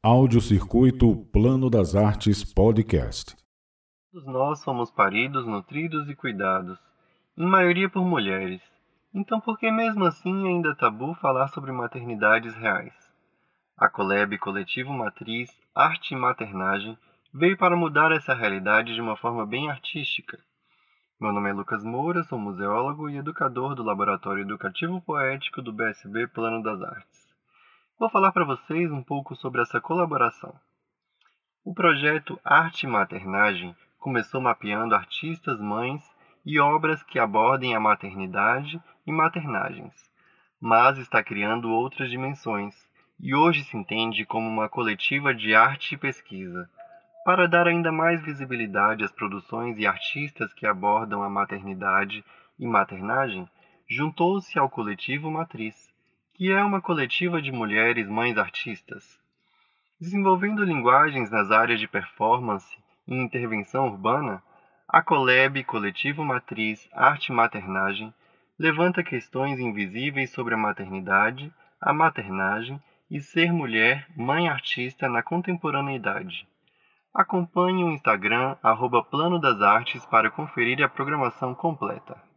Audiocircuito Plano das Artes Podcast. Todos nós somos paridos, nutridos e cuidados, em maioria por mulheres. Então por que mesmo assim ainda é tabu falar sobre maternidades reais? A Coleb Coletivo Matriz Arte e Maternagem veio para mudar essa realidade de uma forma bem artística. Meu nome é Lucas Moura, sou museólogo e educador do Laboratório Educativo Poético do BSB Plano das Artes. Vou falar para vocês um pouco sobre essa colaboração. O projeto Arte e Maternagem começou mapeando artistas, mães e obras que abordem a maternidade e maternagens, mas está criando outras dimensões e hoje se entende como uma coletiva de arte e pesquisa. Para dar ainda mais visibilidade às produções e artistas que abordam a maternidade e maternagem, juntou-se ao coletivo Matriz, que é uma coletiva de mulheres mães artistas. Desenvolvendo linguagens nas áreas de performance e intervenção urbana, a Coleb Coletivo Matriz Arte Maternagem levanta questões invisíveis sobre a maternidade, a maternagem e ser mulher mãe artista na contemporaneidade. Acompanhe o Instagram arroba Plano das Artes para conferir a programação completa.